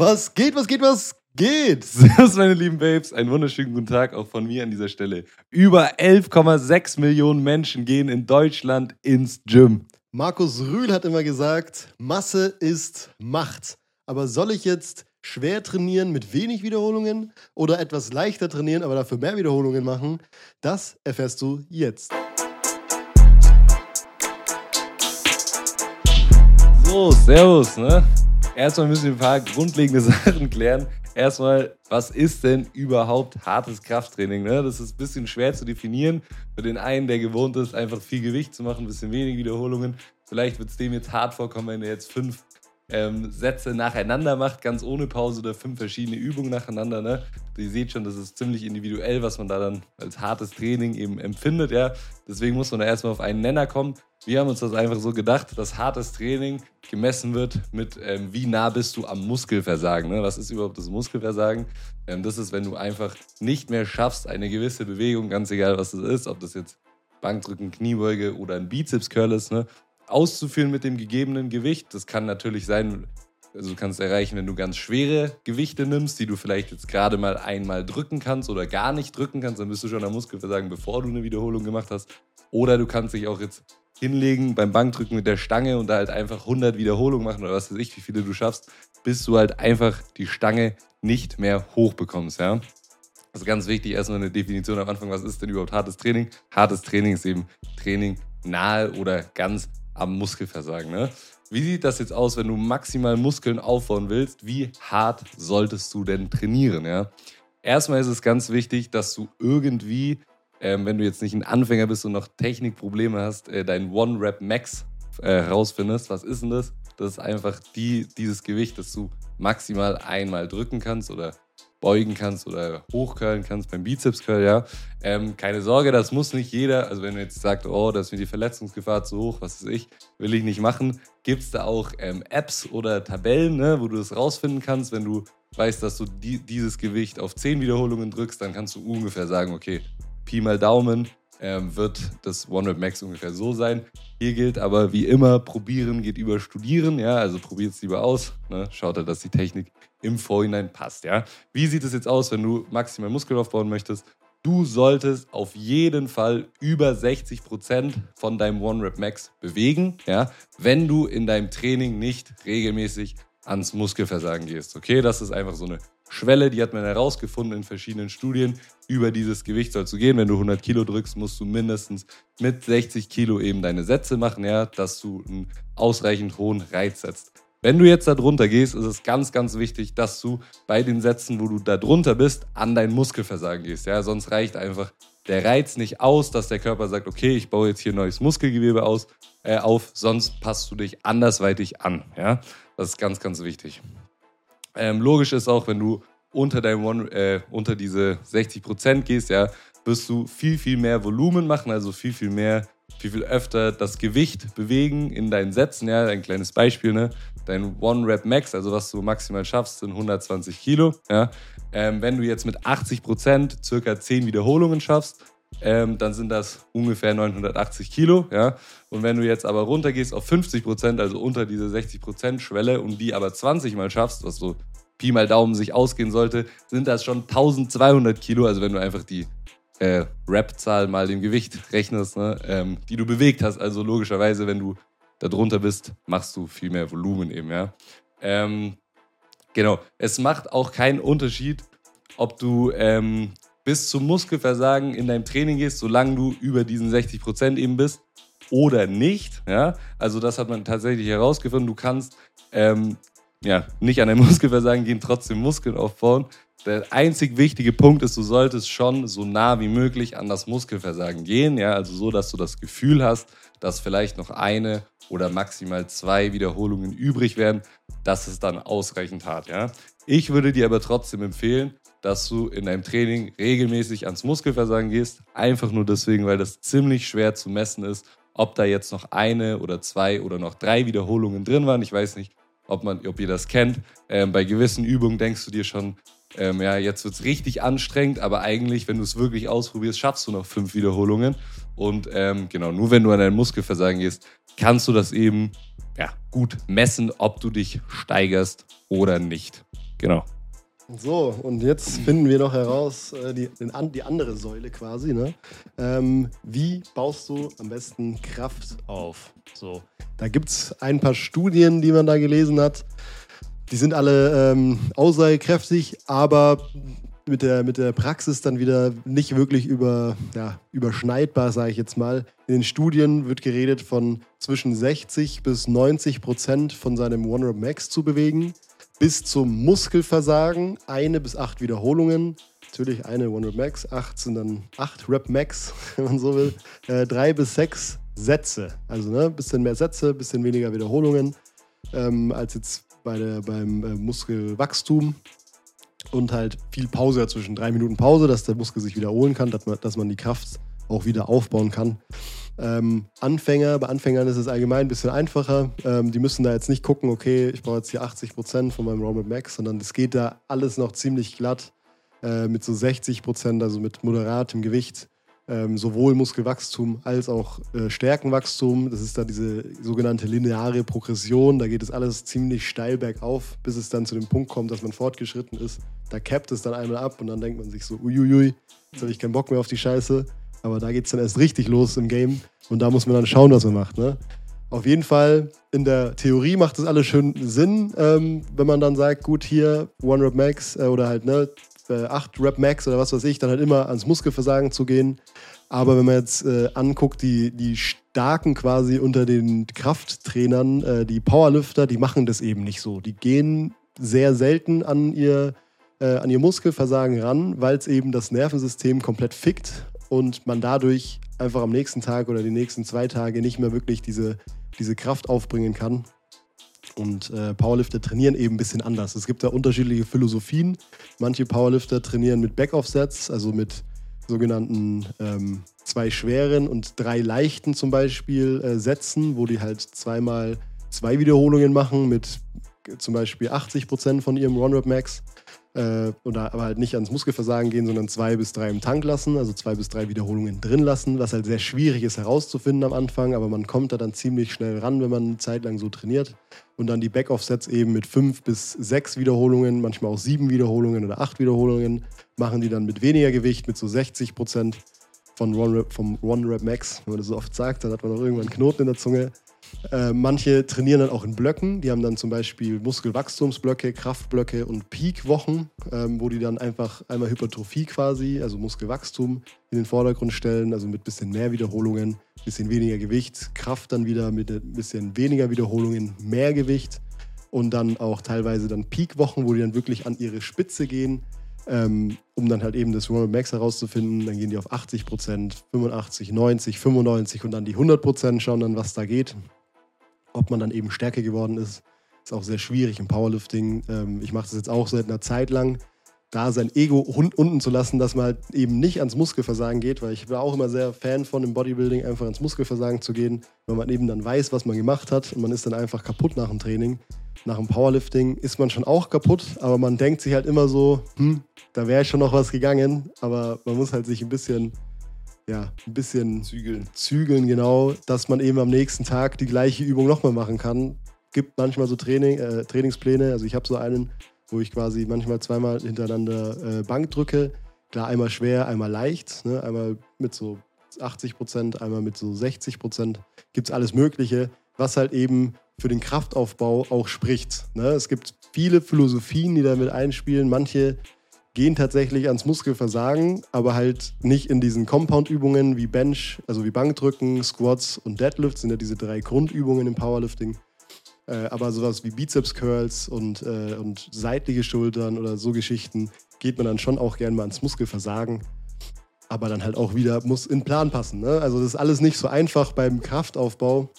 Was geht, was geht, was geht? Servus, meine lieben Babes. Einen wunderschönen guten Tag auch von mir an dieser Stelle. Über 11,6 Millionen Menschen gehen in Deutschland ins Gym. Markus Rühl hat immer gesagt, Masse ist Macht. Aber soll ich jetzt schwer trainieren mit wenig Wiederholungen oder etwas leichter trainieren, aber dafür mehr Wiederholungen machen? Das erfährst du jetzt. So, Servus, ne? Erstmal müssen wir ein paar grundlegende Sachen klären. Erstmal, was ist denn überhaupt hartes Krafttraining? Ne? Das ist ein bisschen schwer zu definieren. Für den einen, der gewohnt ist, einfach viel Gewicht zu machen, ein bisschen wenig Wiederholungen. Vielleicht wird es dem jetzt hart vorkommen, wenn er jetzt fünf ähm, Sätze nacheinander macht, ganz ohne Pause oder fünf verschiedene Übungen nacheinander. Ne? Ihr seht schon, das ist ziemlich individuell, was man da dann als hartes Training eben empfindet. Ja? Deswegen muss man da erstmal auf einen Nenner kommen. Wir haben uns das einfach so gedacht, dass hartes Training gemessen wird mit, ähm, wie nah bist du am Muskelversagen. Ne? Was ist überhaupt das Muskelversagen? Ähm, das ist, wenn du einfach nicht mehr schaffst, eine gewisse Bewegung, ganz egal was das ist, ob das jetzt Bankdrücken, Kniebeuge oder ein Bizeps-Curl ist, ne? Auszuführen mit dem gegebenen Gewicht. Das kann natürlich sein, also du kannst erreichen, wenn du ganz schwere Gewichte nimmst, die du vielleicht jetzt gerade mal einmal drücken kannst oder gar nicht drücken kannst, dann bist du schon am Muskelversagen, bevor du eine Wiederholung gemacht hast. Oder du kannst dich auch jetzt hinlegen beim Bankdrücken mit der Stange und da halt einfach 100 Wiederholungen machen oder was weiß ich, wie viele du schaffst, bis du halt einfach die Stange nicht mehr hochbekommst, ja. Also ganz wichtig, erstmal eine Definition am Anfang, was ist denn überhaupt hartes Training? Hartes Training ist eben Training nahe oder ganz am Muskelversagen. Ne? Wie sieht das jetzt aus, wenn du maximal Muskeln aufbauen willst? Wie hart solltest du denn trainieren? Ja? Erstmal ist es ganz wichtig, dass du irgendwie, ähm, wenn du jetzt nicht ein Anfänger bist und noch Technikprobleme hast, äh, dein One-Rep-Max äh. Was ist denn das? Das ist einfach die, dieses Gewicht, das du maximal einmal drücken kannst oder beugen kannst oder hochcurlen kannst beim Bizeps-Curl, ja. Ähm, keine Sorge, das muss nicht jeder. Also wenn du jetzt sagst, oh, da ist mir die Verletzungsgefahr zu hoch, was weiß ich, will ich nicht machen, gibt es da auch ähm, Apps oder Tabellen, ne, wo du das rausfinden kannst. Wenn du weißt, dass du die, dieses Gewicht auf 10 Wiederholungen drückst, dann kannst du ungefähr sagen, okay, Pi mal Daumen, ähm, wird das One Rep Max ungefähr so sein. Hier gilt aber wie immer, probieren geht über studieren. Ja, also probiert es lieber aus. Ne? Schaut halt, dass die Technik im Vorhinein passt. Ja, wie sieht es jetzt aus, wenn du maximal Muskel aufbauen möchtest? Du solltest auf jeden Fall über 60 Prozent von deinem One Rep Max bewegen, ja, wenn du in deinem Training nicht regelmäßig ans Muskelversagen gehst. Okay, das ist einfach so eine Schwelle, die hat man herausgefunden in verschiedenen Studien. Über dieses Gewicht soll zu gehen. Wenn du 100 Kilo drückst, musst du mindestens mit 60 Kilo eben deine Sätze machen, ja, dass du einen ausreichend hohen Reiz setzt. Wenn du jetzt da drunter gehst, ist es ganz, ganz wichtig, dass du bei den Sätzen, wo du da drunter bist, an dein Muskelversagen gehst. Ja, sonst reicht einfach der Reiz nicht aus, dass der Körper sagt, okay, ich baue jetzt hier neues Muskelgewebe aus, äh, auf, sonst passt du dich andersweitig an. Ja, das ist ganz, ganz wichtig. Ähm, logisch ist auch, wenn du unter, deinem One, äh, unter diese 60% gehst, ja, wirst du viel, viel mehr Volumen machen, also viel, viel mehr, viel, viel öfter das Gewicht bewegen in deinen Sätzen. Ja, ein kleines Beispiel, ne? Dein One Rep Max, also was du maximal schaffst, sind 120 Kilo. Ja? Ähm, wenn du jetzt mit 80% circa 10 Wiederholungen schaffst, ähm, dann sind das ungefähr 980 Kilo. Ja? Und wenn du jetzt aber runtergehst auf 50 Prozent, also unter diese 60 Prozent Schwelle und die aber 20 Mal schaffst, was so Pi mal Daumen sich ausgehen sollte, sind das schon 1200 Kilo. Also wenn du einfach die äh, Rap-Zahl mal dem Gewicht rechnest, ne, ähm, die du bewegt hast. Also logischerweise, wenn du da drunter bist, machst du viel mehr Volumen eben, ja. Ähm, genau. Es macht auch keinen Unterschied, ob du ähm, bis zum Muskelversagen in deinem Training gehst, solange du über diesen 60 Prozent eben bist oder nicht. Ja? Also das hat man tatsächlich herausgefunden. Du kannst ähm, ja, nicht an dein Muskelversagen gehen, trotzdem Muskeln aufbauen. Der einzig wichtige Punkt ist, du solltest schon so nah wie möglich an das Muskelversagen gehen. Ja? Also so, dass du das Gefühl hast, dass vielleicht noch eine oder maximal zwei Wiederholungen übrig werden. Das ist dann ausreichend hart. Ja? Ich würde dir aber trotzdem empfehlen, dass du in deinem Training regelmäßig ans Muskelversagen gehst. Einfach nur deswegen, weil das ziemlich schwer zu messen ist, ob da jetzt noch eine oder zwei oder noch drei Wiederholungen drin waren. Ich weiß nicht, ob, man, ob ihr das kennt. Ähm, bei gewissen Übungen denkst du dir schon, ähm, ja, jetzt wird es richtig anstrengend, aber eigentlich, wenn du es wirklich ausprobierst, schaffst du noch fünf Wiederholungen. Und ähm, genau, nur wenn du an dein Muskelversagen gehst, kannst du das eben ja, gut messen, ob du dich steigerst oder nicht. Genau. So, und jetzt finden wir noch heraus, äh, die, den, die andere Säule quasi. Ne? Ähm, wie baust du am besten Kraft auf? So, da gibt es ein paar Studien, die man da gelesen hat. Die sind alle ähm, aussagekräftig, aber mit der, mit der Praxis dann wieder nicht wirklich über, ja, überschneidbar, sage ich jetzt mal. In den Studien wird geredet von zwischen 60 bis 90 Prozent von seinem One-Rep Max zu bewegen bis zum Muskelversagen, eine bis acht Wiederholungen. Natürlich eine One Rep Max, acht sind dann acht Rep Max, wenn man so will. Äh, drei bis sechs Sätze. Also ne, bisschen mehr Sätze, bisschen weniger Wiederholungen ähm, als jetzt bei der, beim äh, Muskelwachstum. Und halt viel Pause dazwischen. Drei Minuten Pause, dass der Muskel sich wiederholen kann, dass man, dass man die Kraft auch wieder aufbauen kann. Ähm, Anfänger, bei Anfängern ist es allgemein ein bisschen einfacher. Ähm, die müssen da jetzt nicht gucken, okay, ich brauche jetzt hier 80 Prozent von meinem Robert Max, sondern es geht da alles noch ziemlich glatt äh, mit so 60 Prozent, also mit moderatem Gewicht. Ähm, sowohl Muskelwachstum als auch äh, Stärkenwachstum. Das ist da diese sogenannte lineare Progression. Da geht es alles ziemlich steil bergauf, bis es dann zu dem Punkt kommt, dass man fortgeschritten ist. Da cappt es dann einmal ab und dann denkt man sich so, uiuiui, jetzt habe ich keinen Bock mehr auf die Scheiße. Aber da geht es dann erst richtig los im Game und da muss man dann schauen, was man macht. Ne? Auf jeden Fall, in der Theorie macht das alles schön Sinn, ähm, wenn man dann sagt, gut, hier One Rep Max äh, oder halt ne, 8 äh, Rep Max oder was weiß ich, dann halt immer ans Muskelversagen zu gehen. Aber wenn man jetzt äh, anguckt, die, die Starken quasi unter den Krafttrainern, äh, die Powerlifter, die machen das eben nicht so. Die gehen sehr selten an ihr, äh, an ihr Muskelversagen ran, weil es eben das Nervensystem komplett fickt und man dadurch einfach am nächsten Tag oder die nächsten zwei Tage nicht mehr wirklich diese, diese Kraft aufbringen kann. Und äh, Powerlifter trainieren eben ein bisschen anders. Es gibt da unterschiedliche Philosophien. Manche Powerlifter trainieren mit Backoff-Sets, also mit sogenannten ähm, zwei schweren und drei leichten zum Beispiel äh, Sätzen, wo die halt zweimal zwei Wiederholungen machen mit zum Beispiel 80 Prozent von ihrem One-Rep Max äh, oder aber halt nicht ans Muskelversagen gehen, sondern zwei bis drei im Tank lassen, also zwei bis drei Wiederholungen drin lassen, was halt sehr schwierig ist herauszufinden am Anfang, aber man kommt da dann ziemlich schnell ran, wenn man eine Zeit lang so trainiert. Und dann die Back-Off-Sets eben mit fünf bis sechs Wiederholungen, manchmal auch sieben Wiederholungen oder acht Wiederholungen, machen die dann mit weniger Gewicht, mit so 60 Prozent von One vom One-Rep Max. Wenn man das so oft sagt, dann hat man auch irgendwann einen Knoten in der Zunge. Äh, manche trainieren dann auch in Blöcken. Die haben dann zum Beispiel Muskelwachstumsblöcke, Kraftblöcke und Peakwochen, ähm, wo die dann einfach einmal Hypertrophie quasi, also Muskelwachstum, in den Vordergrund stellen, also mit bisschen mehr Wiederholungen, bisschen weniger Gewicht, Kraft dann wieder mit ein bisschen weniger Wiederholungen, mehr Gewicht und dann auch teilweise dann Peakwochen, wo die dann wirklich an ihre Spitze gehen. Ähm, um dann halt eben das Ronald Max herauszufinden. Dann gehen die auf 80 Prozent, 85, 90, 95 und dann die 100 Prozent, schauen dann, was da geht ob man dann eben stärker geworden ist, ist auch sehr schwierig im Powerlifting. Ähm, ich mache das jetzt auch seit einer Zeit lang, da sein Ego unten zu lassen, dass man halt eben nicht ans Muskelversagen geht, weil ich war auch immer sehr Fan von im Bodybuilding, einfach ans Muskelversagen zu gehen, weil man eben dann weiß, was man gemacht hat und man ist dann einfach kaputt nach dem Training. Nach dem Powerlifting ist man schon auch kaputt, aber man denkt sich halt immer so, hm, da wäre schon noch was gegangen, aber man muss halt sich ein bisschen ja, ein bisschen zügeln. zügeln, genau, dass man eben am nächsten Tag die gleiche Übung nochmal machen kann. Gibt manchmal so Training, äh, Trainingspläne, also ich habe so einen, wo ich quasi manchmal zweimal hintereinander äh, Bank drücke. Klar, einmal schwer, einmal leicht, ne? einmal mit so 80 Prozent, einmal mit so 60 Prozent. Gibt es alles Mögliche, was halt eben für den Kraftaufbau auch spricht. Ne? Es gibt viele Philosophien, die damit einspielen. Manche gehen tatsächlich ans Muskelversagen, aber halt nicht in diesen Compound-Übungen wie Bench, also wie Bankdrücken, Squats und Deadlifts, sind ja diese drei Grundübungen im Powerlifting. Äh, aber sowas wie Bizeps Curls und, äh, und seitliche Schultern oder so Geschichten geht man dann schon auch gerne mal ans Muskelversagen. Aber dann halt auch wieder muss in Plan passen. Ne? Also das ist alles nicht so einfach beim Kraftaufbau.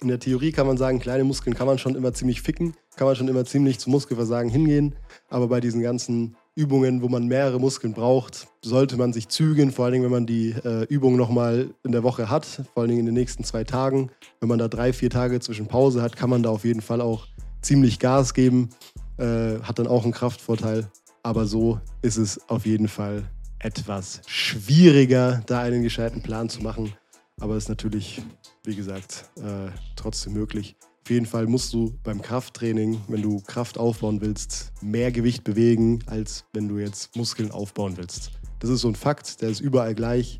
In der Theorie kann man sagen, kleine Muskeln kann man schon immer ziemlich ficken, kann man schon immer ziemlich zum Muskelversagen hingehen. Aber bei diesen ganzen Übungen, wo man mehrere Muskeln braucht, sollte man sich zügeln, vor allen Dingen, wenn man die äh, Übung nochmal in der Woche hat, vor allen Dingen in den nächsten zwei Tagen. Wenn man da drei, vier Tage zwischen Pause hat, kann man da auf jeden Fall auch ziemlich Gas geben, äh, hat dann auch einen Kraftvorteil. Aber so ist es auf jeden Fall etwas schwieriger, da einen gescheiten Plan zu machen. Aber es ist natürlich, wie gesagt, äh, trotzdem möglich. Auf jeden Fall musst du beim Krafttraining, wenn du Kraft aufbauen willst, mehr Gewicht bewegen, als wenn du jetzt Muskeln aufbauen willst. Das ist so ein Fakt, der ist überall gleich.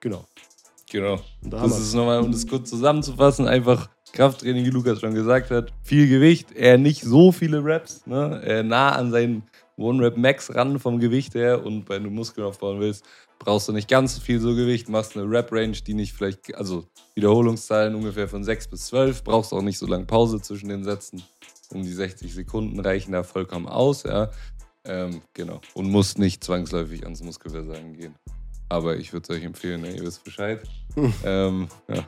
Genau. Genau. Und da Das ist nochmal, um das kurz zusammenzufassen, einfach Krafttraining, wie Lukas schon gesagt hat. Viel Gewicht, eher nicht so viele Reps, ne? nah an seinen One-Rep-Max ran vom Gewicht her. Und wenn du Muskeln aufbauen willst, brauchst du nicht ganz so viel so Gewicht, machst eine Rep-Range, die nicht vielleicht, also Wiederholungszahlen ungefähr von 6 bis 12, brauchst auch nicht so lange Pause zwischen den Sätzen. Um die 60 Sekunden reichen da vollkommen aus, ja. Ähm, genau. Und musst nicht zwangsläufig ans Muskelversagen gehen. Aber ich würde es euch empfehlen, ne? ihr wisst Bescheid. ähm, ja.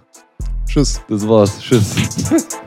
Tschüss. Das war's. Tschüss.